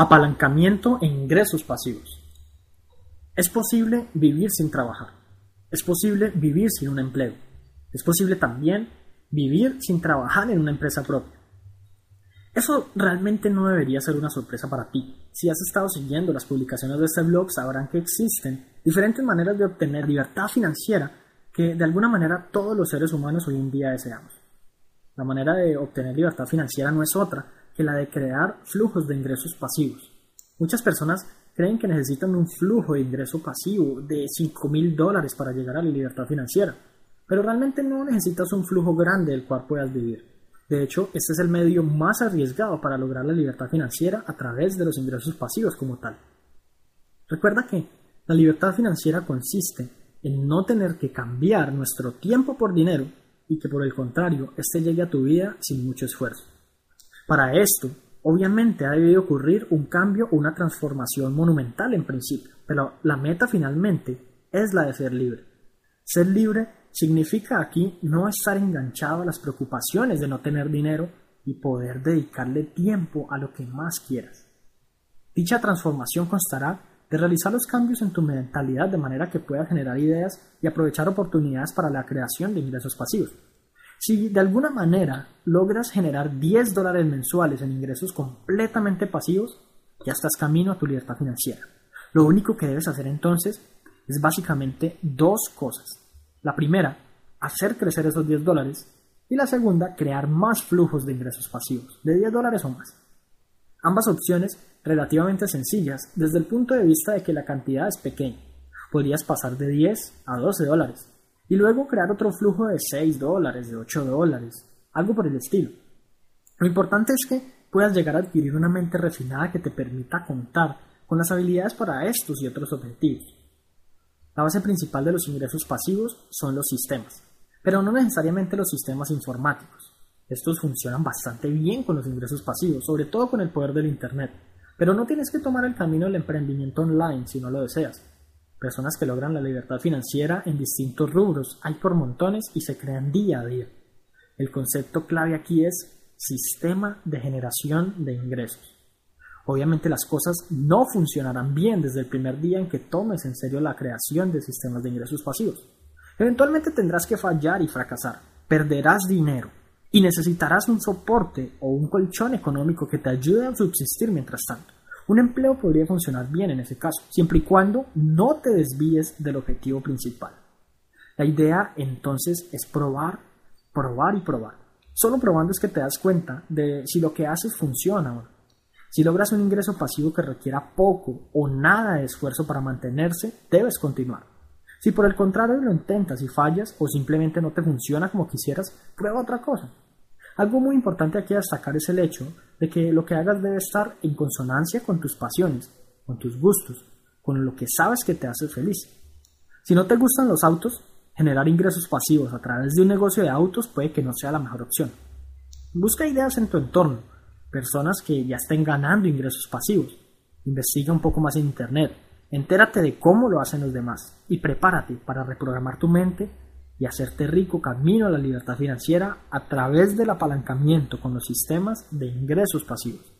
Apalancamiento e ingresos pasivos. Es posible vivir sin trabajar. Es posible vivir sin un empleo. Es posible también vivir sin trabajar en una empresa propia. Eso realmente no debería ser una sorpresa para ti. Si has estado siguiendo las publicaciones de este blog, sabrán que existen diferentes maneras de obtener libertad financiera que de alguna manera todos los seres humanos hoy en día deseamos. La manera de obtener libertad financiera no es otra que la de crear flujos de ingresos pasivos. Muchas personas creen que necesitan un flujo de ingreso pasivo de 5 mil dólares para llegar a la libertad financiera, pero realmente no necesitas un flujo grande del cual puedas vivir. De hecho, este es el medio más arriesgado para lograr la libertad financiera a través de los ingresos pasivos como tal. Recuerda que la libertad financiera consiste en no tener que cambiar nuestro tiempo por dinero y que por el contrario, este llegue a tu vida sin mucho esfuerzo. Para esto, obviamente ha debido ocurrir un cambio una transformación monumental en principio, pero la meta finalmente es la de ser libre. Ser libre significa aquí no estar enganchado a las preocupaciones de no tener dinero y poder dedicarle tiempo a lo que más quieras. Dicha transformación constará de realizar los cambios en tu mentalidad de manera que puedas generar ideas y aprovechar oportunidades para la creación de ingresos pasivos. Si de alguna manera logras generar 10 dólares mensuales en ingresos completamente pasivos, ya estás camino a tu libertad financiera. Lo único que debes hacer entonces es básicamente dos cosas. La primera, hacer crecer esos 10 dólares y la segunda, crear más flujos de ingresos pasivos, de 10 dólares o más. Ambas opciones relativamente sencillas desde el punto de vista de que la cantidad es pequeña. Podrías pasar de 10 a 12 dólares y luego crear otro flujo de 6 dólares, de 8 dólares, algo por el estilo. Lo importante es que puedas llegar a adquirir una mente refinada que te permita contar con las habilidades para estos y otros objetivos. La base principal de los ingresos pasivos son los sistemas, pero no necesariamente los sistemas informáticos. Estos funcionan bastante bien con los ingresos pasivos, sobre todo con el poder del Internet, pero no tienes que tomar el camino del emprendimiento online si no lo deseas. Personas que logran la libertad financiera en distintos rubros hay por montones y se crean día a día. El concepto clave aquí es sistema de generación de ingresos. Obviamente las cosas no funcionarán bien desde el primer día en que tomes en serio la creación de sistemas de ingresos pasivos. Eventualmente tendrás que fallar y fracasar, perderás dinero y necesitarás un soporte o un colchón económico que te ayude a subsistir mientras tanto. Un empleo podría funcionar bien en ese caso, siempre y cuando no te desvíes del objetivo principal. La idea entonces es probar, probar y probar. Solo probando es que te das cuenta de si lo que haces funciona o no. Si logras un ingreso pasivo que requiera poco o nada de esfuerzo para mantenerse, debes continuar. Si por el contrario lo intentas y fallas o simplemente no te funciona como quisieras, prueba otra cosa. Algo muy importante aquí a destacar es el hecho de que lo que hagas debe estar en consonancia con tus pasiones, con tus gustos, con lo que sabes que te hace feliz. Si no te gustan los autos, generar ingresos pasivos a través de un negocio de autos puede que no sea la mejor opción. Busca ideas en tu entorno, personas que ya estén ganando ingresos pasivos. Investiga un poco más en Internet, entérate de cómo lo hacen los demás y prepárate para reprogramar tu mente y hacerte rico camino a la libertad financiera a través del apalancamiento con los sistemas de ingresos pasivos.